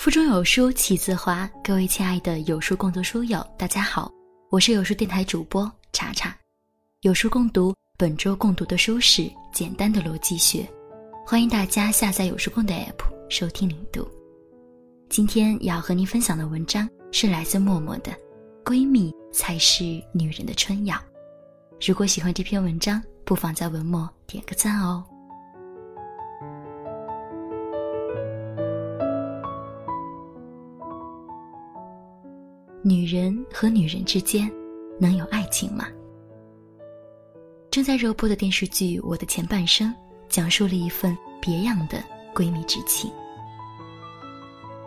腹中有书气自华，各位亲爱的有书共读书友，大家好，我是有书电台主播查查。有书共读本周共读的书是《简单的逻辑学》，欢迎大家下载有书共读 app 收听领读。今天要和您分享的文章是来自默默的《闺蜜才是女人的春药》。如果喜欢这篇文章，不妨在文末点个赞哦。女人和女人之间，能有爱情吗？正在热播的电视剧《我的前半生》，讲述了一份别样的闺蜜之情。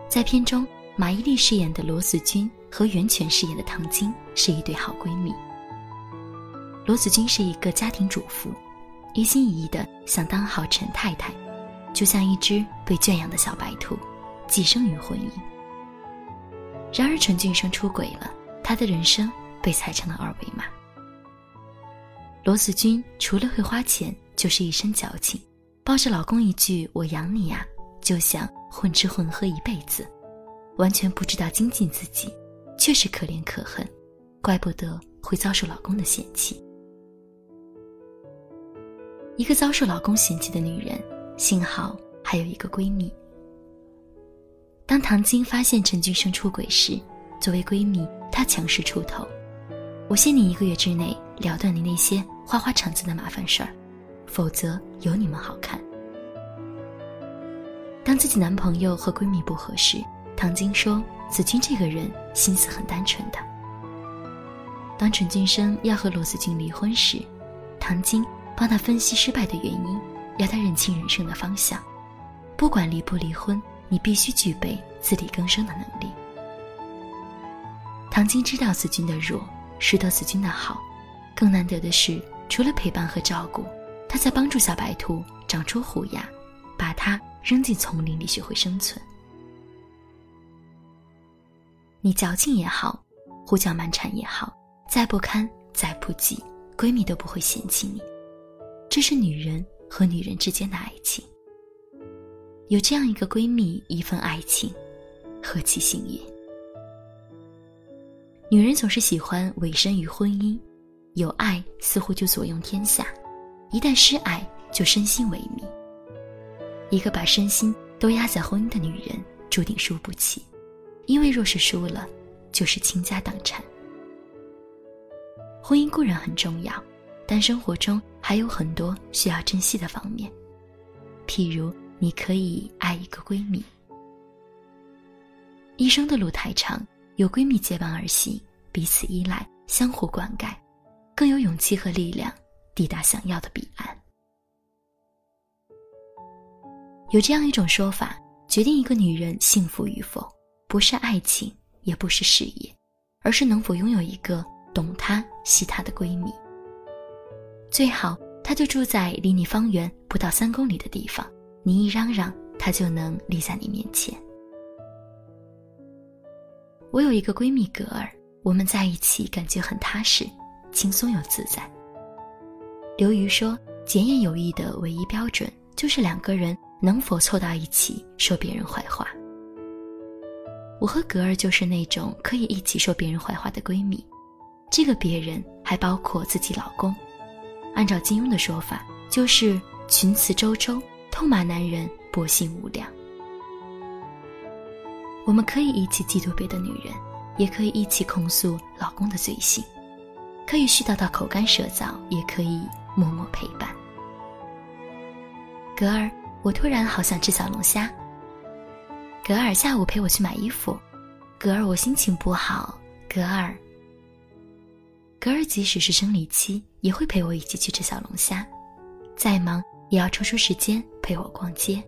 在片中，马伊琍饰演的罗子君和袁泉饰演的唐晶是一对好闺蜜。罗子君是一个家庭主妇，一心一意的想当好陈太太，就像一只被圈养的小白兔，寄生于婚姻。然而陈俊生出轨了，他的人生被踩成了二维码。罗子君除了会花钱，就是一身矫情，抱着老公一句“我养你呀”，就想混吃混喝一辈子，完全不知道精进自己，确实可怜可恨，怪不得会遭受老公的嫌弃。一个遭受老公嫌弃的女人，幸好还有一个闺蜜。当唐晶发现陈俊生出轨时，作为闺蜜，她强势出头：“我限你一个月之内了断你那些花花肠子的麻烦事儿，否则有你们好看。”当自己男朋友和闺蜜不合适，唐晶说：“子君这个人心思很单纯的。”当陈俊生要和罗子君离婚时，唐晶帮他分析失败的原因，要他认清人生的方向，不管离不离婚。你必须具备自力更生的能力。唐晶知道子君的弱，识得子君的好，更难得的是，除了陪伴和照顾，他在帮助小白兔长出虎牙，把它扔进丛林里学会生存。你矫情也好，胡搅蛮缠也好，再不堪再不济，闺蜜都不会嫌弃你。这是女人和女人之间的爱情。有这样一个闺蜜，一份爱情，何其幸运！女人总是喜欢委身于婚姻，有爱似乎就左右天下，一旦失爱就身心萎靡。一个把身心都压在婚姻的女人，注定输不起，因为若是输了，就是倾家荡产。婚姻固然很重要，但生活中还有很多需要珍惜的方面，譬如。你可以爱一个闺蜜，一生的路太长，有闺蜜结伴而行，彼此依赖，相互灌溉，更有勇气和力量抵达想要的彼岸。有这样一种说法，决定一个女人幸福与否，不是爱情，也不是事业，而是能否拥有一个懂她、惜她的闺蜜。最好，她就住在离你方圆不到三公里的地方。你一嚷嚷，他就能立在你面前。我有一个闺蜜格儿，我们在一起感觉很踏实、轻松又自在。刘瑜说，检验友谊的唯一标准就是两个人能否凑到一起说别人坏话。我和格儿就是那种可以一起说别人坏话的闺蜜，这个别人还包括自己老公。按照金庸的说法，就是群雌周周。痛骂男人薄幸无良。我们可以一起嫉妒别的女人，也可以一起控诉老公的罪行，可以絮叨到口干舌燥，也可以默默陪伴。格儿，我突然好想吃小龙虾。格儿，下午陪我去买衣服。格儿，我心情不好。格儿，格儿，即使是生理期，也会陪我一起去吃小龙虾。再忙。也要抽出时间陪我逛街。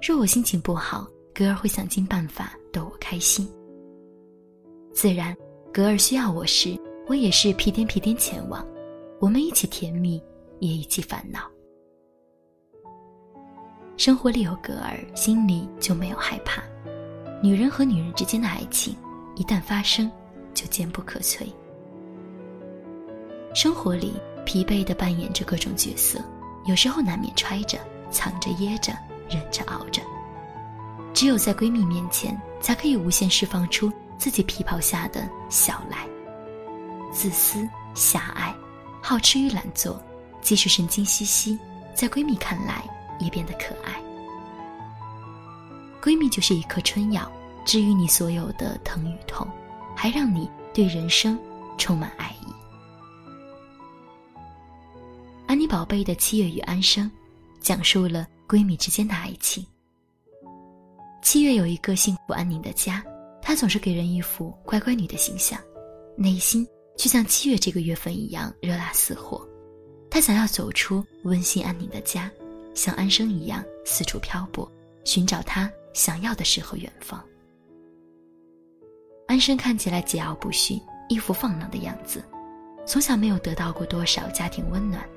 若我心情不好，格尔会想尽办法逗我开心。自然，格尔需要我时，我也是屁颠屁颠前往。我们一起甜蜜，也一起烦恼。生活里有格尔，心里就没有害怕。女人和女人之间的爱情，一旦发生，就坚不可摧。生活里疲惫的扮演着各种角色。有时候难免揣着、藏着、掖着、忍着、熬着，只有在闺蜜面前，才可以无限释放出自己皮袍下的小来。自私、狭隘、好吃与懒做，即使神经兮兮，在闺蜜看来也变得可爱。闺蜜就是一颗春药，治愈你所有的疼与痛，还让你对人生充满爱意。安妮宝贝的七月与安生，讲述了闺蜜之间的爱情。七月有一个幸福安宁的家，她总是给人一副乖乖女的形象，内心却像七月这个月份一样热辣似火。她想要走出温馨安宁的家，像安生一样四处漂泊，寻找她想要的诗和远方。安生看起来桀骜不驯，一副放浪的样子，从小没有得到过多少家庭温暖。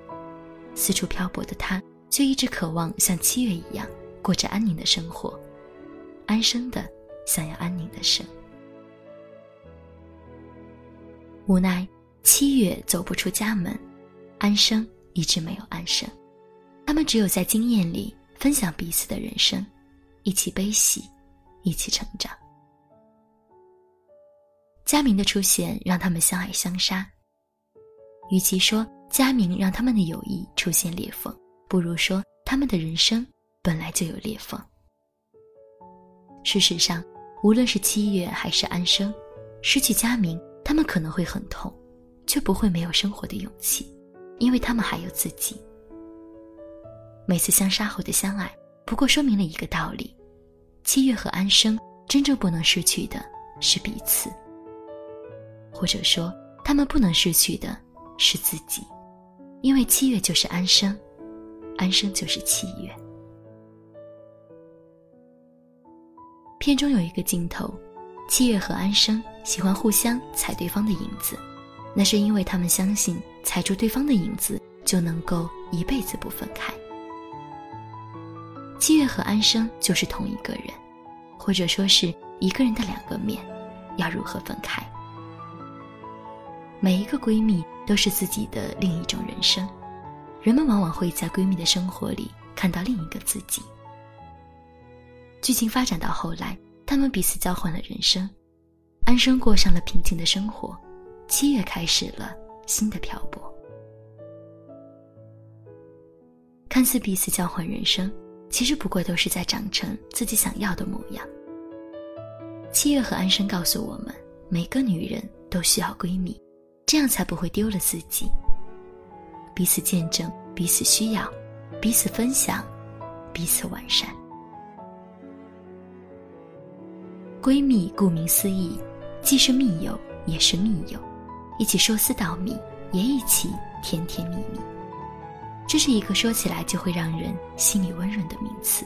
四处漂泊的他，却一直渴望像七月一样过着安宁的生活，安生的想要安宁的生。无奈七月走不出家门，安生一直没有安生，他们只有在经验里分享彼此的人生，一起悲喜，一起成长。佳明的出现让他们相爱相杀，与其说。佳明让他们的友谊出现裂缝，不如说他们的人生本来就有裂缝。事实上，无论是七月还是安生，失去佳明，他们可能会很痛，却不会没有生活的勇气，因为他们还有自己。每次相杀后的相爱，不过说明了一个道理：七月和安生真正不能失去的是彼此，或者说，他们不能失去的是自己。因为七月就是安生，安生就是七月。片中有一个镜头，七月和安生喜欢互相踩对方的影子，那是因为他们相信踩住对方的影子就能够一辈子不分开。七月和安生就是同一个人，或者说是一个人的两个面，要如何分开？每一个闺蜜都是自己的另一种人生，人们往往会在闺蜜的生活里看到另一个自己。剧情发展到后来，他们彼此交换了人生，安生过上了平静的生活，七月开始了新的漂泊。看似彼此交换人生，其实不过都是在长成自己想要的模样。七月和安生告诉我们，每个女人都需要闺蜜。这样才不会丢了自己。彼此见证，彼此需要，彼此分享，彼此完善。闺蜜顾名思义，既是密友，也是密友，一起说丝道米，也一起甜甜蜜蜜。这是一个说起来就会让人心里温润的名词。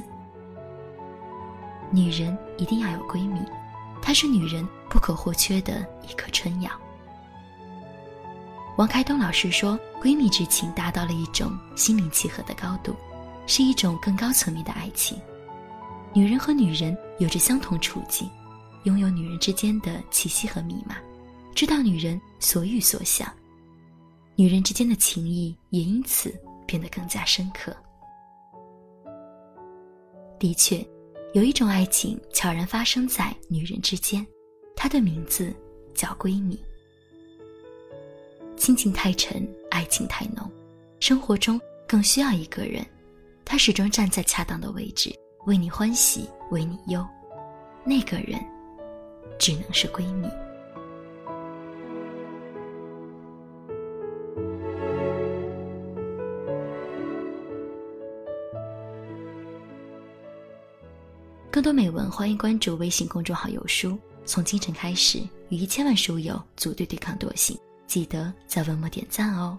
女人一定要有闺蜜，她是女人不可或缺的一颗春药。王开东老师说：“闺蜜之情达到了一种心灵契合的高度，是一种更高层面的爱情。女人和女人有着相同处境，拥有女人之间的气息和密码，知道女人所欲所想，女人之间的情谊也因此变得更加深刻。的确，有一种爱情悄然发生在女人之间，它的名字叫闺蜜。”亲情太沉，爱情太浓，生活中更需要一个人，他始终站在恰当的位置，为你欢喜，为你忧。那个人，只能是闺蜜。更多美文，欢迎关注微信公众号“有书”。从清晨开始，与一千万书友组队对抗惰性。记得在文末点赞哦。